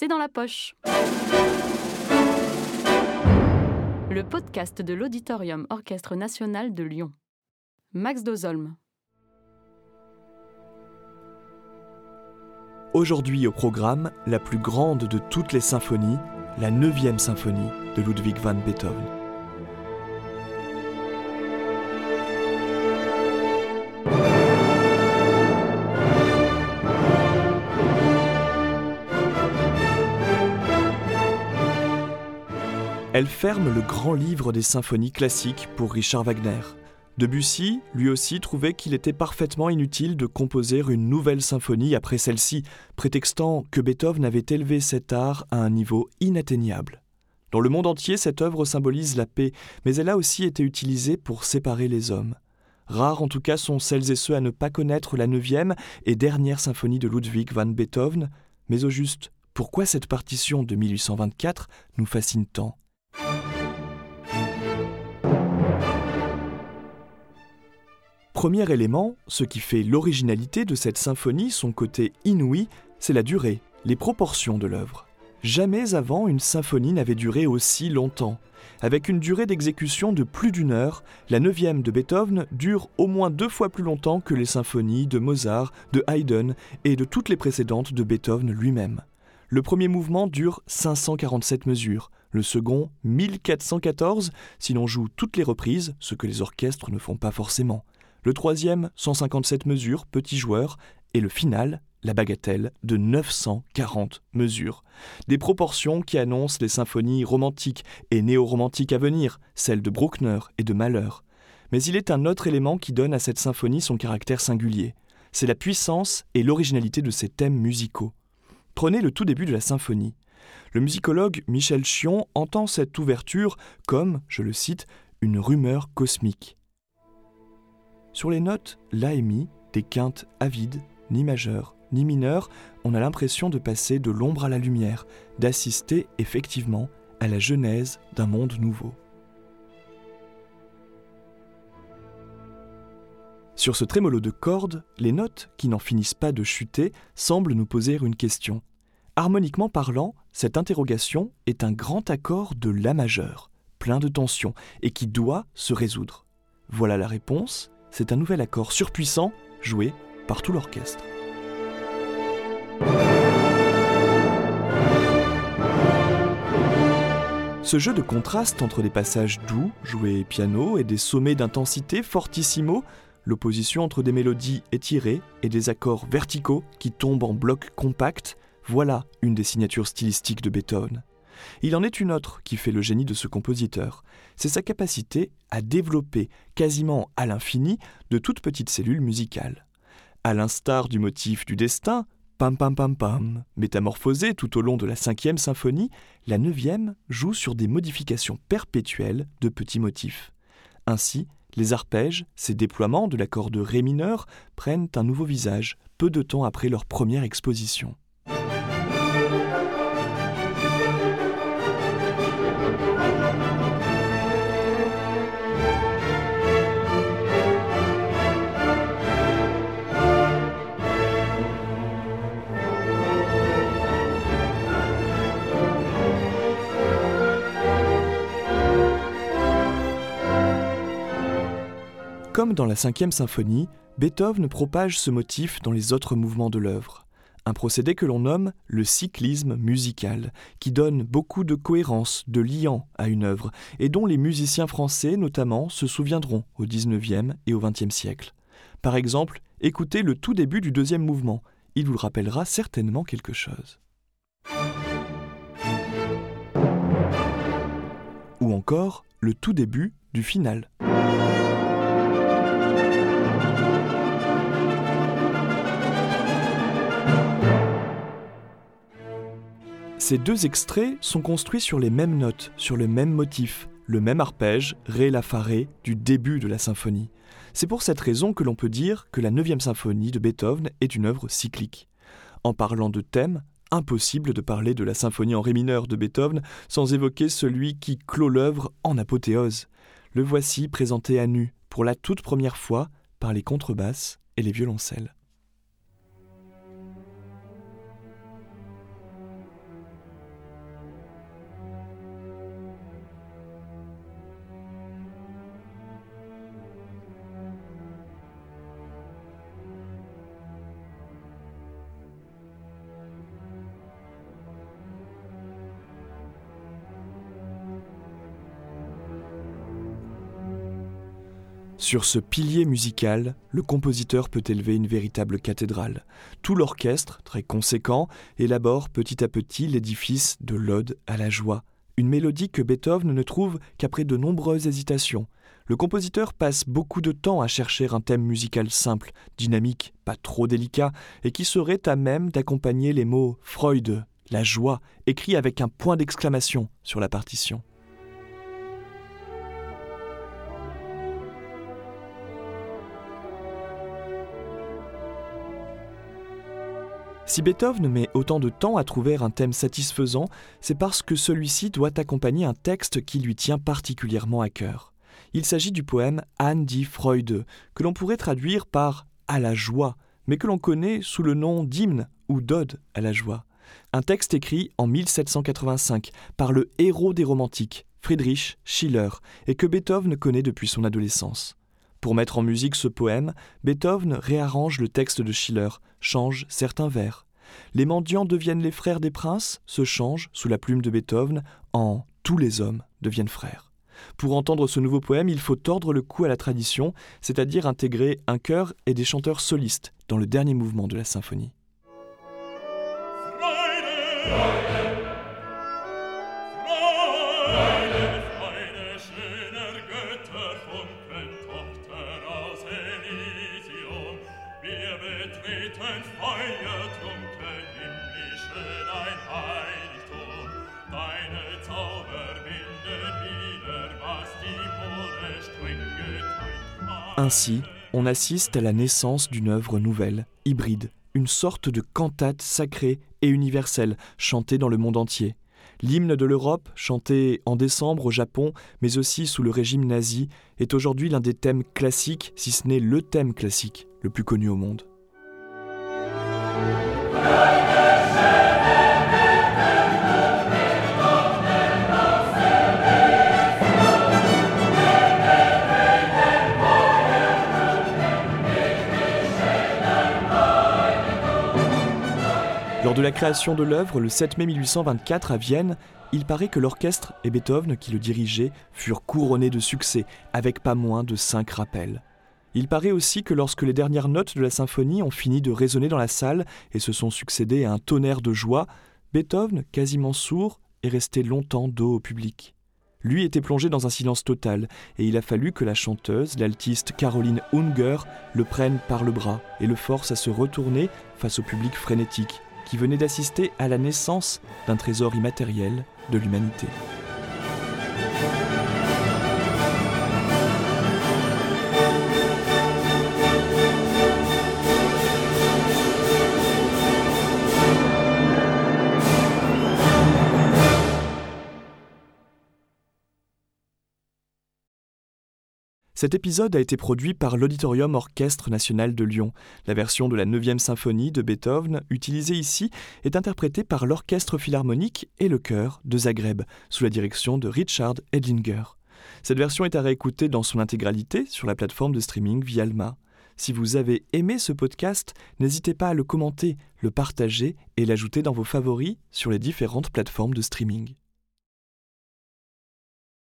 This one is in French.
c'est dans la poche. Le podcast de l'Auditorium Orchestre National de Lyon. Max Dozolm. Aujourd'hui au programme, la plus grande de toutes les symphonies, la 9e symphonie de Ludwig van Beethoven. Elle ferme le grand livre des symphonies classiques pour Richard Wagner. Debussy, lui aussi, trouvait qu'il était parfaitement inutile de composer une nouvelle symphonie après celle-ci, prétextant que Beethoven avait élevé cet art à un niveau inatteignable. Dans le monde entier, cette œuvre symbolise la paix, mais elle a aussi été utilisée pour séparer les hommes. Rares en tout cas sont celles et ceux à ne pas connaître la neuvième et dernière symphonie de Ludwig van Beethoven, mais au juste, pourquoi cette partition de 1824 nous fascine tant? Premier élément, ce qui fait l'originalité de cette symphonie, son côté inouï, c'est la durée, les proportions de l'œuvre. Jamais avant une symphonie n'avait duré aussi longtemps. Avec une durée d'exécution de plus d'une heure, la neuvième de Beethoven dure au moins deux fois plus longtemps que les symphonies de Mozart, de Haydn et de toutes les précédentes de Beethoven lui-même. Le premier mouvement dure 547 mesures, le second 1414 si l'on joue toutes les reprises, ce que les orchestres ne font pas forcément. Le troisième 157 mesures, petit joueur, et le final, la bagatelle, de 940 mesures. Des proportions qui annoncent les symphonies romantiques et néo-romantiques à venir, celles de Bruckner et de Mahler. Mais il est un autre élément qui donne à cette symphonie son caractère singulier. C'est la puissance et l'originalité de ses thèmes musicaux. Prenez le tout début de la symphonie. Le musicologue Michel Chion entend cette ouverture comme, je le cite, une rumeur cosmique. Sur les notes La et Mi, des quintes avides, ni majeures, ni mineures, on a l'impression de passer de l'ombre à la lumière, d'assister effectivement à la genèse d'un monde nouveau. Sur ce trémolo de cordes, les notes, qui n'en finissent pas de chuter, semblent nous poser une question. Harmoniquement parlant, cette interrogation est un grand accord de La majeur, plein de tension, et qui doit se résoudre. Voilà la réponse, c'est un nouvel accord surpuissant joué par tout l'orchestre. Ce jeu de contraste entre des passages doux, joués piano, et des sommets d'intensité fortissimo, l'opposition entre des mélodies étirées et des accords verticaux qui tombent en blocs compacts, voilà une des signatures stylistiques de Beethoven. Il en est une autre qui fait le génie de ce compositeur. C'est sa capacité à développer quasiment à l'infini de toutes petites cellules musicales. À l'instar du motif du destin, pam pam pam pam, métamorphosé tout au long de la cinquième symphonie, la neuvième joue sur des modifications perpétuelles de petits motifs. Ainsi, les arpèges, ces déploiements de l'accord de Ré mineur, prennent un nouveau visage peu de temps après leur première exposition. Comme dans la cinquième symphonie, Beethoven propage ce motif dans les autres mouvements de l'œuvre. Un procédé que l'on nomme le cyclisme musical, qui donne beaucoup de cohérence, de liant à une œuvre, et dont les musiciens français notamment se souviendront au XIXe et au XXe siècle. Par exemple, écoutez le tout début du deuxième mouvement, il vous rappellera certainement quelque chose. Ou encore le tout début du final. Ces deux extraits sont construits sur les mêmes notes, sur le même motif, le même arpège, Ré la fa ré, du début de la symphonie. C'est pour cette raison que l'on peut dire que la 9 symphonie de Beethoven est une œuvre cyclique. En parlant de thème, impossible de parler de la symphonie en ré mineur de Beethoven sans évoquer celui qui clôt l'œuvre en apothéose. Le voici présenté à nu, pour la toute première fois, par les contrebasses et les violoncelles. Sur ce pilier musical, le compositeur peut élever une véritable cathédrale. Tout l'orchestre, très conséquent, élabore petit à petit l'édifice de l'ode à la joie, une mélodie que Beethoven ne trouve qu'après de nombreuses hésitations. Le compositeur passe beaucoup de temps à chercher un thème musical simple, dynamique, pas trop délicat, et qui serait à même d'accompagner les mots Freud, la joie, écrit avec un point d'exclamation sur la partition. Si Beethoven met autant de temps à trouver un thème satisfaisant, c'est parce que celui-ci doit accompagner un texte qui lui tient particulièrement à cœur. Il s'agit du poème Anne die Freude, que l'on pourrait traduire par à la joie, mais que l'on connaît sous le nom d'hymne ou d'ode à la joie. Un texte écrit en 1785 par le héros des romantiques, Friedrich Schiller, et que Beethoven connaît depuis son adolescence. Pour mettre en musique ce poème, Beethoven réarrange le texte de Schiller, change certains vers. Les mendiants deviennent les frères des princes, se changent, sous la plume de Beethoven, en tous les hommes deviennent frères. Pour entendre ce nouveau poème, il faut tordre le cou à la tradition, c'est-à-dire intégrer un chœur et des chanteurs solistes dans le dernier mouvement de la symphonie. Ainsi, on assiste à la naissance d'une œuvre nouvelle, hybride, une sorte de cantate sacrée et universelle, chantée dans le monde entier. L'hymne de l'Europe, chanté en décembre au Japon, mais aussi sous le régime nazi, est aujourd'hui l'un des thèmes classiques, si ce n'est le thème classique le plus connu au monde. Lors de la création de l'œuvre, le 7 mai 1824 à Vienne, il paraît que l'orchestre et Beethoven, qui le dirigeaient, furent couronnés de succès, avec pas moins de cinq rappels. Il paraît aussi que lorsque les dernières notes de la symphonie ont fini de résonner dans la salle et se sont succédées à un tonnerre de joie, Beethoven, quasiment sourd, est resté longtemps dos au public. Lui était plongé dans un silence total, et il a fallu que la chanteuse, l'altiste Caroline Unger, le prenne par le bras et le force à se retourner face au public frénétique qui venait d'assister à la naissance d'un trésor immatériel de l'humanité. Cet épisode a été produit par l'Auditorium Orchestre National de Lyon. La version de la 9e symphonie de Beethoven, utilisée ici, est interprétée par l'Orchestre Philharmonique et le chœur de Zagreb, sous la direction de Richard Edlinger. Cette version est à réécouter dans son intégralité sur la plateforme de streaming Vialma. Si vous avez aimé ce podcast, n'hésitez pas à le commenter, le partager et l'ajouter dans vos favoris sur les différentes plateformes de streaming.